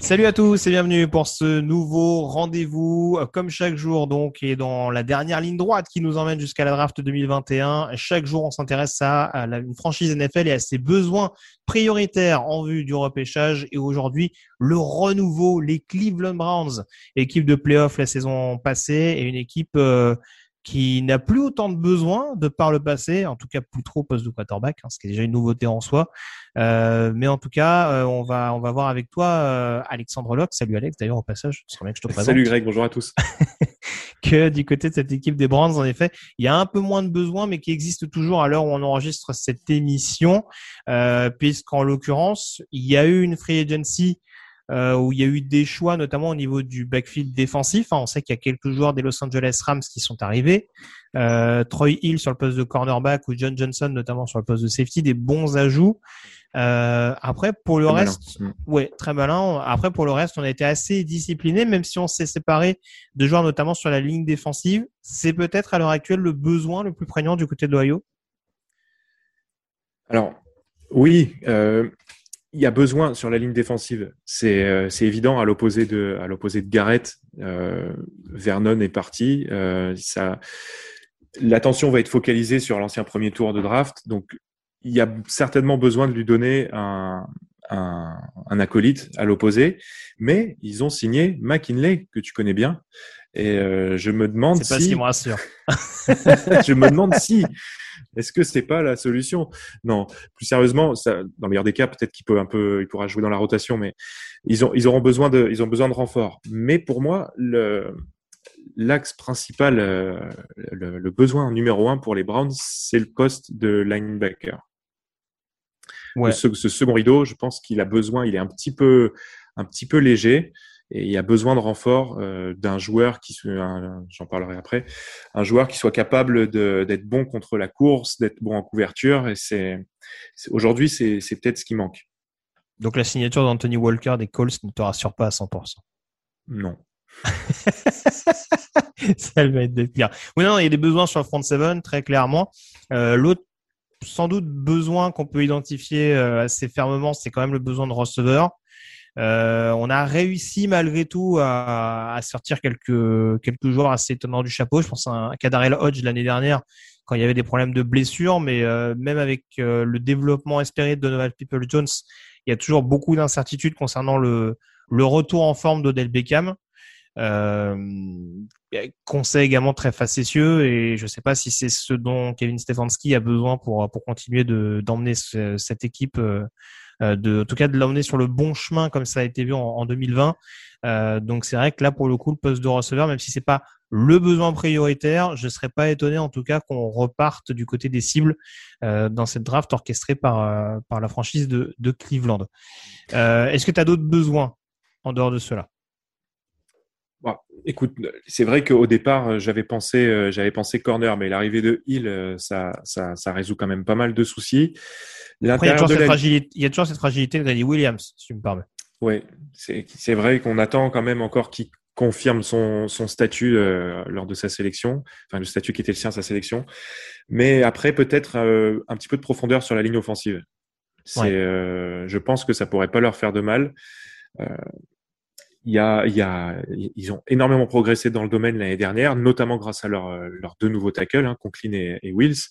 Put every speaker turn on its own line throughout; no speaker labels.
Salut à tous et bienvenue pour ce nouveau rendez-vous, comme chaque jour donc, et dans la dernière ligne droite qui nous emmène jusqu'à la draft 2021. Chaque jour, on s'intéresse à, la, franchise NFL et à ses besoins prioritaires en vue du repêchage. Et aujourd'hui, le renouveau, les Cleveland Browns, équipe de playoff la saison passée et une équipe euh, qui n'a plus autant de besoins de par le passé, en tout cas plus trop poste de quarterback, hein, ce qui est déjà une nouveauté en soi. Euh, mais en tout cas, euh, on va on va voir avec toi euh, Alexandre Locke. Salut Alex, d'ailleurs au passage, ce serait bien que je te présente.
Salut Greg, bonjour à tous.
que du côté de cette équipe des Browns, en effet, il y a un peu moins de besoins, mais qui existe toujours à l'heure où on enregistre cette émission, euh, puisqu'en l'occurrence, il y a eu une free agency euh, où il y a eu des choix, notamment au niveau du backfield défensif. Hein, on sait qu'il y a quelques joueurs des Los Angeles Rams qui sont arrivés. Euh, Troy Hill sur le poste de cornerback ou John Johnson notamment sur le poste de safety, des bons ajouts. Euh, après, pour le
Très
reste,
malin.
ouais, très malin. Après, pour le reste, on a été assez discipliné, même si on s'est séparé de joueurs notamment sur la ligne défensive. C'est peut-être à l'heure actuelle le besoin le plus prégnant du côté de l'Ohio?
Alors, oui, euh, il y a besoin sur la ligne défensive. C'est euh, évident à l'opposé de à l'opposé de Garrett. Euh, Vernon est parti. Euh, ça, l'attention va être focalisée sur l'ancien premier tour de draft. Donc, il y a certainement besoin de lui donner un un, un acolyte à l'opposé. Mais ils ont signé McKinley que tu connais bien. Et euh, je me demande
C'est pas ce
si
qui me rassure.
je me demande si est-ce que c'est pas la solution? Non, plus sérieusement, ça, dans le meilleur des cas, peut-être qu'il peut un peu, il pourra jouer dans la rotation, mais ils ont, ils auront besoin de, ils ont besoin de renfort. Mais pour moi, le l'axe principal, euh, le, le besoin numéro un pour les Browns, c'est le poste de linebacker.
Ouais.
Ce, ce second rideau, je pense qu'il a besoin, il est un petit peu, un petit peu léger. Et il y a besoin de renfort euh, d'un joueur qui, j'en parlerai après, un joueur qui soit capable d'être bon contre la course, d'être bon en couverture. Et c'est aujourd'hui, c'est c'est peut-être ce qui manque.
Donc la signature d'Anthony Walker des Colts ne te rassure pas à 100%.
Non.
ça va être de pire. Oui, non, il y a des besoins sur le front seven, très clairement. Euh, L'autre, sans doute, besoin qu'on peut identifier euh, assez fermement, c'est quand même le besoin de receveur. Euh, on a réussi malgré tout à, sortir quelques quelques joueurs assez étonnants du chapeau. Je pense à un Kadarel Hodge l'année dernière quand il y avait des problèmes de blessures, mais euh, même avec euh, le développement espéré de Donovan People Jones, il y a toujours beaucoup d'incertitudes concernant le le retour en forme d'Odell Beckham. Euh, conseil également très facétieux et je ne sais pas si c'est ce dont Kevin Stefanski a besoin pour pour continuer de d'emmener ce- cette équipe euh, euh, de en tout cas de l'emmener sur le bon chemin comme ça a été vu en, en 2020 Euh, donc c'est vrai que là pour le coup le poste de receveur même si c'est pas le besoin prioritaire je serais pas étonné en tout cas qu'on reparte du côté des cibles dans cette draft orchestrée par par la franchise de de Cleveland. Est-ce que tu as d'autres besoins en dehors de cela?
Bon, écoute, c'est vrai qu'au départ, euh, j'avais pensé, euh, j'avais pensé corner, mais l'arrivée de Hill, euh, ça, ça, ça résout quand même pas mal de soucis.
Après, il y a
de la
fragilité, il y a toujours cette fragilité de Grady Williams, si tu me permets.
Ouais, c'est vrai qu'on attend quand même encore qu'il confirme son, son statut euh, lors de sa sélection, enfin le statut qui était le sien à sa sélection. Mais après, peut-être euh, un petit peu de profondeur sur la ligne offensive.
Ouais.
euh, je pense que ça pourrait pas leur faire de mal. Euh, il y a, il y a, ils ont énormément progressé dans le domaine l'année dernière, notamment grâce à leurs leurs deux nouveaux tackles, hein, Conklin et, Wills.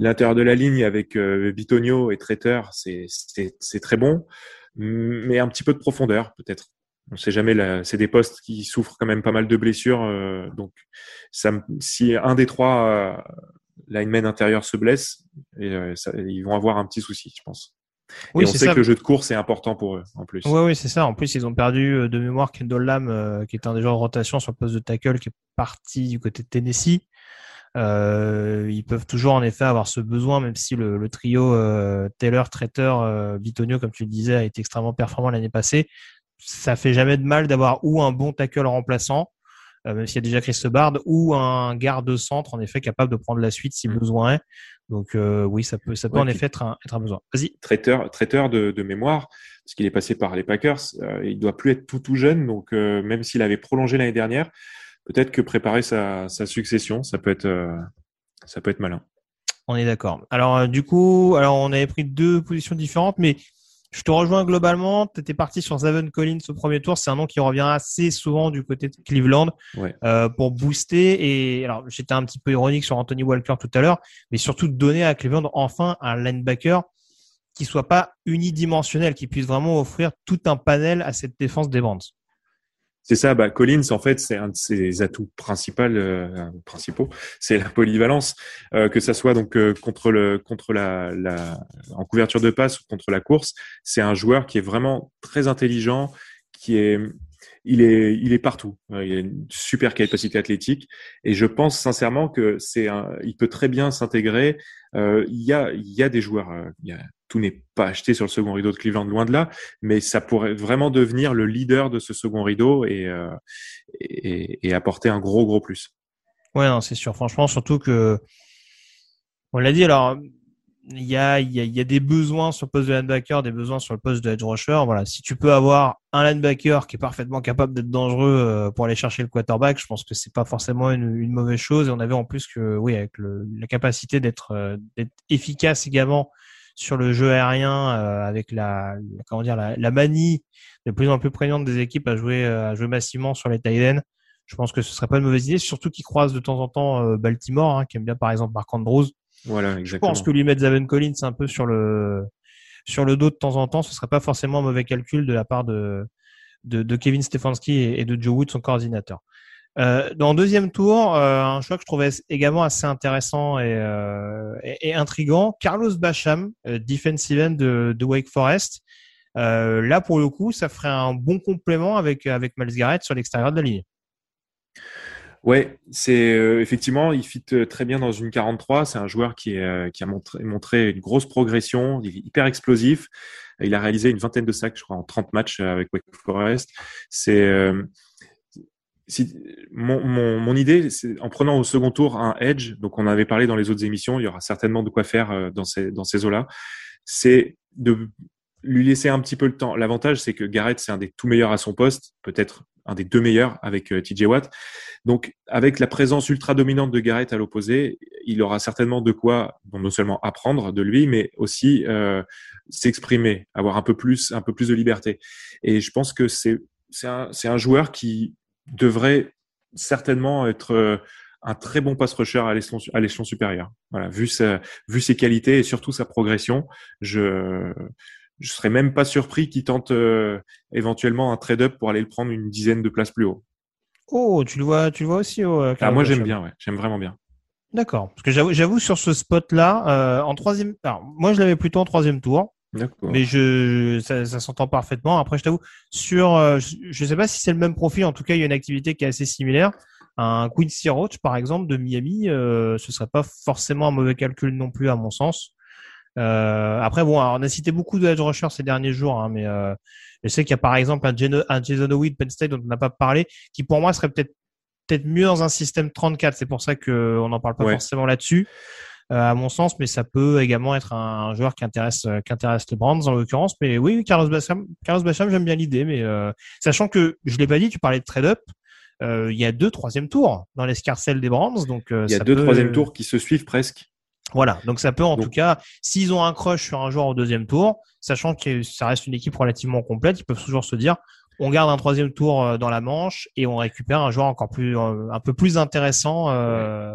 L'intérieur de la ligne avec euh, Bitonio et Traiteur, c'est très bon, mais un petit peu de profondeur peut-être. On sait jamais. C'est des postes qui souffrent quand même pas mal de blessures, euh, donc ça, si un des trois euh, linemen intérieurs se blesse, et, euh, ça, ils vont avoir un petit souci, je pense. Oui, et on sait que le jeu de course est important pour eux en plus.
Oui, oui, c'est ça. En plus, ils ont perdu euh, de mémoire Kendall Lam, euh, qui est un des joueurs de rotation sur le poste de tackle, qui est parti du côté de Tennessee. Euh, ils peuvent toujours en effet avoir ce besoin, même si le, le trio euh, Taylor, Traiteur, euh, Bitonio, comme tu le disais, a été extrêmement performant l'année passée. Ça fait jamais de mal d'avoir ou un bon tackle remplaçant, même s'il y a déjà Chris Bard, ou un garde centre en effet capable de prendre la suite si mm. besoin est. Donc euh, oui, ça peut, ça peut en effet être un, être un besoin. Vas-y.
Traiteur, traiteur de, de mémoire, parce qu'il est passé par les Packers, euh, il doit plus être tout tout jeune, donc euh, même s'il avait prolongé l'année dernière, peut-être que préparer sa, sa succession, ça peut être, euh, ça peut être malin.
On est d'accord. Alors euh, du coup, alors on avait pris deux positions différentes, mais je te rejoins globalement. Tu étais parti sur Zaven Collins au premier tour. C'est un nom qui revient assez souvent du côté de Cleveland
ouais.
euh, pour booster. Et alors, j'étais un petit peu ironique sur Anthony Walker tout à l'heure, mais surtout donner à Cleveland enfin un linebacker qui soit pas unidimensionnel, qui puisse vraiment offrir tout un panel à cette défense des Brands.
C'est ça, bah, Collins, en fait, c'est un de ses atouts principaux, euh, principaux, c'est la polyvalence, euh, que ça soit donc euh, contre le, contre la, la, en couverture de passe ou contre la course. C'est un joueur qui est vraiment très intelligent, qui est, il est, il est partout. Euh, il a une super capacité athlétique, et je pense sincèrement que c'est il peut très bien s'intégrer. Euh, il y a, il y a des joueurs, il y a tout n'est pas acheté sur le second rideau de Cleveland, loin de là, mais ça pourrait vraiment devenir le leader de ce second rideau et, euh, apporter un gros, gros plus.
Ouais, non, c'est sûr. Franchement, surtout que, on l'a dit, alors, il y a, y, y a des besoins sur le poste de linebacker, des besoins sur le poste de edge rusher. Voilà, si tu peux avoir un linebacker qui est parfaitement capable d'être dangereux euh, pour aller chercher le quarterback, je pense que c'est pas forcément une, mauvaise chose. Et on avait en plus que, oui, avec la capacité d'être euh, d'être efficace également sur le jeu aérien euh, avec la, comment dire la, la, manie de plus en plus prégnante des équipes à jouer euh, à jouer massivement sur les tight Je pense que ce serait pas une mauvaise idée, surtout qu'ils croisent de temps en temps euh, Baltimore, hein, qui aime bien par exemple Marc Andrews.
Voilà, exactement.
Je pense que lui mettre Zaven Collins un peu sur le sur le dos de temps en temps, ce serait pas forcément un mauvais calcul de la part de de, de Kevin Stefanski et, et, de Joe Wood, son coordinateur. Euh, dans le deuxième tour, euh, un choix que je trouvais également assez intéressant et, euh, et, intrigant, Carlos Bacham, euh, defensive end de, de Wake Forest. Euh, là, pour le coup, ça ferait un bon complément avec avec Miles Garrett sur l'extérieur de la ligne.
Ouais, c'est euh, effectivement, il fit très bien dans une 43. C'est un joueur qui, est, qui a montré, montré, une grosse progression, il est hyper explosif. Il a réalisé une vingtaine de sacs, je crois, en 30 matchs avec Wake Forest. C'est si, mon, mon, mon, idée, c'est en prenant au second tour un edge, donc on avait parlé dans les autres émissions, il y aura certainement de quoi faire euh, dans ces, dans ces eaux-là, c'est de lui laisser un petit peu le temps. L'avantage, c'est que Garrett, c'est un des tout meilleurs à son poste, peut-être un des deux meilleurs avec euh, TJ Watt. Donc, avec la présence ultra dominante de Garrett à l'opposé, il aura certainement de quoi, non seulement apprendre de lui, mais aussi euh, s'exprimer, avoir un peu plus, un peu plus de liberté. Et je pense que c'est c'est un, un joueur qui devrait certainement être euh, un très bon pass rusher à l'échelon supérieur. Voilà, vu sa, vu ses qualités et surtout sa progression, je je serais même pas surpris qu'il tente euh, éventuellement un trade-up pour aller le prendre une dizaine de places plus haut.
Oh, tu le vois, tu le vois aussi. Oh,
ah, moi j'aime bien, ouais, j'aime vraiment bien.
D'accord, parce que j'avoue, j'avoue sur ce spot-là, euh, en troisième, alors moi je l'avais plutôt en troisième tour. Mais je, ça, ça s'entend parfaitement. Après, je t'avoue, sur, euh, je ne sais pas si c'est le même profil. En tout cas, il y a une activité qui est assez similaire. Un Quincy Roach, par exemple, de Miami, euh, ce serait pas forcément un mauvais calcul non plus, à mon sens. Euh, après, bon, alors, on a cité beaucoup de edge rushers ces derniers jours, hein, mais euh, je sais qu'il y a par exemple un, Geno, un Jason Oweed Penn State dont on n'a pas parlé, qui pour moi serait peut-être peut-être mieux dans un système 34. C'est pour ça qu'on n'en parle pas
ouais.
forcément là-dessus. Euh, à mon sens, mais ça peut également être un, un joueur qui intéresse, euh, qui intéresse les Brands en l'occurrence. Mais oui, Carlos Bacham, Carlos Bacham, j'aime bien l'idée, mais euh, sachant que je l'ai pas dit, tu parlais de trade-up. Euh, il y a deux troisième tours dans l'escarcelle des Brands, donc
il y a deux
peut...
troisième tours qui se suivent presque.
Voilà, donc ça peut en donc, tout cas, s'ils ont un crush sur un joueur au deuxième tour, sachant que ça reste une équipe relativement complète, ils peuvent toujours se dire, on garde un troisième tour euh, dans la manche et on récupère un joueur encore plus, euh, un peu plus intéressant. Euh,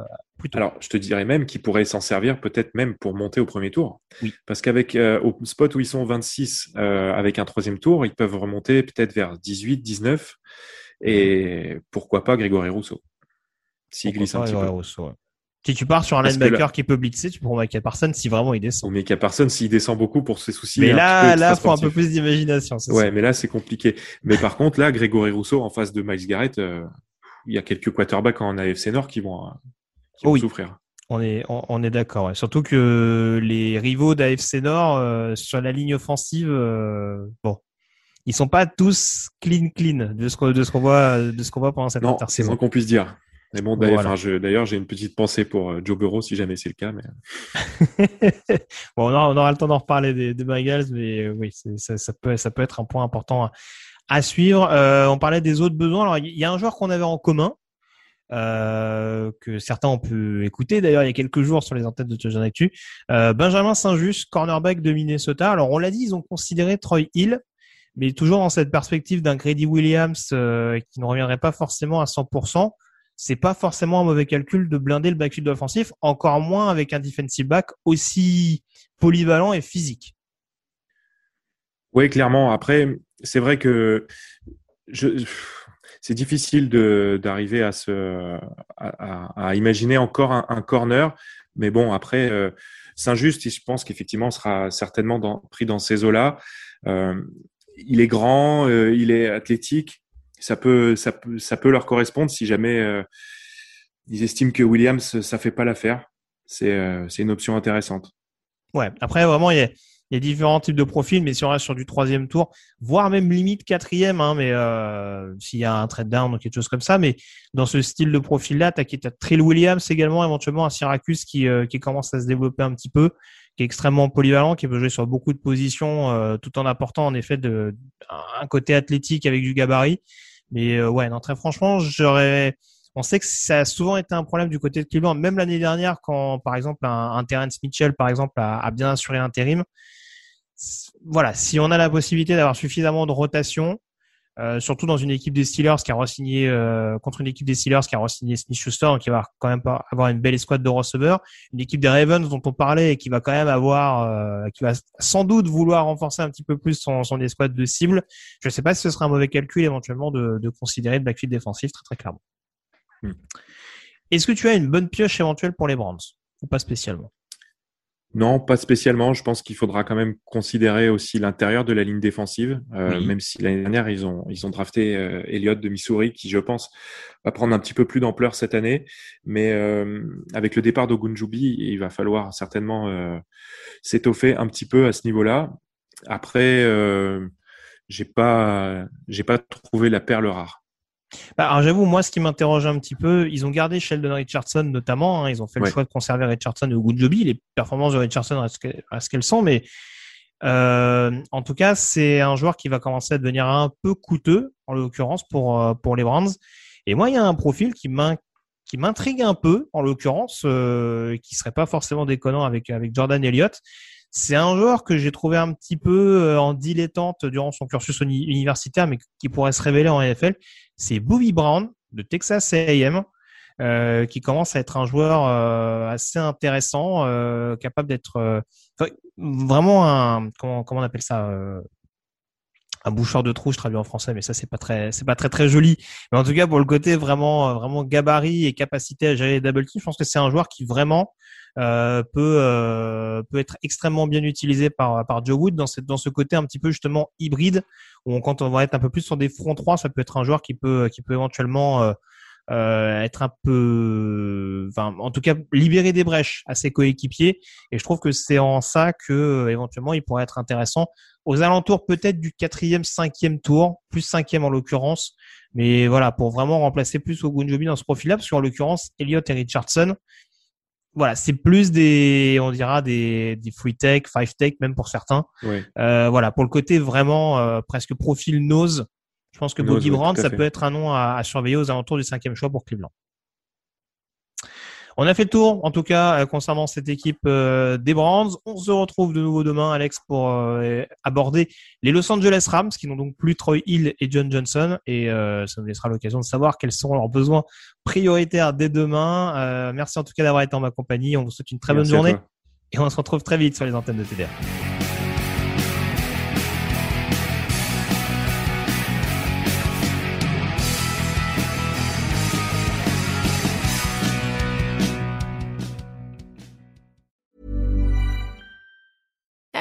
Alors, je te dirais même qu'il pourrait s'en servir peut-être même pour monter au premier tour.
Oui.
Parce qu'avec au spot où ils sont 26, avec un troisième tour, ils peuvent remonter peut-être vers 18, 19. Et pourquoi pas Grégory Rousseau S'il glisse un petit peu. Rousseau,
si tu pars sur un linebacker qui peut blitzer, tu prends Micah Parsons si vraiment il descend.
Mais Micah Parsons, s'il descend beaucoup pour ses soucis.
Mais là, là, faut un peu plus d'imagination.
Ouais, mais là, c'est compliqué. Mais par contre, là, Grégory Rousseau en face de Miles Garrett, euh, il y a quelques quarterbacks en AFC Nord qui vont, euh, vont souffrir.
On est, on, est d'accord. Surtout que les rivaux d'AFC Nord euh, sur la ligne offensive, bon, ils sont pas tous clean clean de ce qu'on de ce qu'on voit de ce qu'on voit pendant cette
non, c'est moins qu'on puisse dire. Mais bon, d'ailleurs, j'ai une petite pensée pour euh, Joe Burrow si jamais c'est le cas. Mais...
bon, on aura, le temps d'en reparler des, des Bengals, mais euh, oui, ça, ça, peut, ça peut être un point important à, suivre. Euh, on parlait des autres besoins. Alors, il y a un joueur qu'on avait en commun, euh, que certains ont pu écouter d'ailleurs il y a quelques jours sur les antennes de Touchdown Actu. Euh, Benjamin Saint-Just, cornerback de Minnesota. Alors, on l'a dit, ils ont considéré Troy Hill, mais toujours dans cette perspective d'un Grady Williams qui ne reviendrait pas forcément à 100% c'est pas forcément un mauvais calcul de blinder le backfield offensif, encore moins avec un defensive back aussi polyvalent et physique.
Oui, clairement. Après, c'est vrai que je, c'est difficile d'arriver à, se, à, imaginer encore un, corner. Mais bon, après, euh, Saint-Just, je pense qu'effectivement, sera certainement pris dans ces eaux-là. Euh, il est grand, euh, il est athlétique ça peut, ça peut, ça peut leur correspondre si jamais euh, ils estiment que Williams ça fait pas l'affaire. C'est, euh, une option intéressante.
Ouais. Après, vraiment, il y a, différents types de profils, mais si on reste sur du troisième tour, voire même limite quatrième, hein, mais euh, s'il y a un trade down ou quelque chose comme ça, mais dans ce style de profil-là, t'as, as Trill Williams également, éventuellement un Syracuse qui, qui commence à se développer un petit peu, qui est extrêmement polyvalent, qui peut jouer sur beaucoup de positions, tout en apportant en effet un côté athlétique avec du gabarit. Mais euh, ouais, non, très franchement, j'aurais. On sait que ça a souvent été un problème du côté de Cleveland, même l'année dernière, quand par exemple un, un Terrence Mitchell, par exemple, a, a bien assuré l'intérim. Voilà, si on a la possibilité d'avoir suffisamment de rotation, euh, surtout dans une équipe des Steelers qui a re-signé euh, contre une équipe des Steelers qui a re-signé Smith Schuster, qui va quand même avoir une belle escouade de receveurs, une équipe des Ravens dont on parlait et qui va quand même avoir, euh, qui va sans doute vouloir renforcer un petit peu plus son, son escouade de cible. Je ne sais pas si ce sera un mauvais calcul éventuellement de, de considérer le backfield défensif très très clairement. Hmm. Est-ce que tu as une bonne pioche éventuelle pour les Browns? Ou pas spécialement?
Non, pas spécialement. Je pense qu'il faudra quand même considérer aussi l'intérieur de la ligne défensive, euh, même si l'année dernière ils ont ils ont drafté euh, Elliott de Missouri, qui je pense va prendre un petit peu plus d'ampleur cette année. Mais euh, avec le départ d'Ogunjubi, il va falloir certainement euh, s'étoffer un petit peu à ce niveau-là. Après, j'ai pas j'ai pas trouvé la perle rare.
Bah, alors j'avoue, moi, ce qui m'interroge un petit peu, ils ont gardé Sheldon Richardson notamment. Hein, ils ont fait le choix de conserver Richardson au Goodjobi. Les performances de Richardson restent ce qu'elles sont, mais euh, en tout cas, c'est un joueur qui va commencer à devenir un peu coûteux, en l'occurrence pour euh, pour les Browns. Et moi, il y a un profil qui m'intrigue un peu, en l'occurrence, euh, qui serait pas forcément déconnant avec avec Jordan Elliott. C'est un joueur que j'ai trouvé un petit peu euh, en dilettante durant son cursus universitaire, mais qui pourrait se révéler en NFL. C'est Bobby Brown de Texas A&M. Euh, qui commence à être un joueur euh, assez intéressant, capable d'être vraiment un comment, comment on appelle ça un boucheur de trou, je traduis en français, mais ça c'est pas très c'est pas très très joli. Mais en tout cas pour le côté vraiment vraiment gabarit et capacité à gérer les double teams, je pense que c'est un joueur qui vraiment euh, peut euh, peut être extrêmement bien utilisé par par Joe Wood dans cette dans ce côté un petit peu justement hybride où quand on va être un peu plus sur des fronts 3, ça peut être un joueur qui peut qui peut éventuellement euh, euh, être un peu, enfin, en tout cas, libérer des brèches à ses coéquipiers. Et je trouve que c'est en ça que éventuellement il pourrait être intéressant aux alentours peut-être du quatrième, cinquième tour, plus cinquième en l'occurrence. Mais voilà, pour vraiment remplacer plus Ogunjobi dans ce profil-là, parce qu'en l'occurrence, Elliott et Richardson, voilà, c'est plus des, on dira des, des free take, five take même pour certains. Euh, voilà, pour le côté vraiment euh, presque profil nose, je pense que Bobby Brown, ça peut être un nom à, à, surveiller aux alentours du cinquième choix pour Cleveland. On a fait le tour, en tout cas, concernant cette équipe des Brands. On se retrouve de nouveau demain, Alex, pour aborder les Los Angeles Rams, qui n'ont donc plus Troy Hill et John Johnson. Et ça nous laissera l'occasion de savoir quels sont leurs besoins prioritaires dès demain. merci en tout cas d'avoir été en ma compagnie. On vous souhaite une très bonne journée. Et on se retrouve très vite sur les antennes de TDR.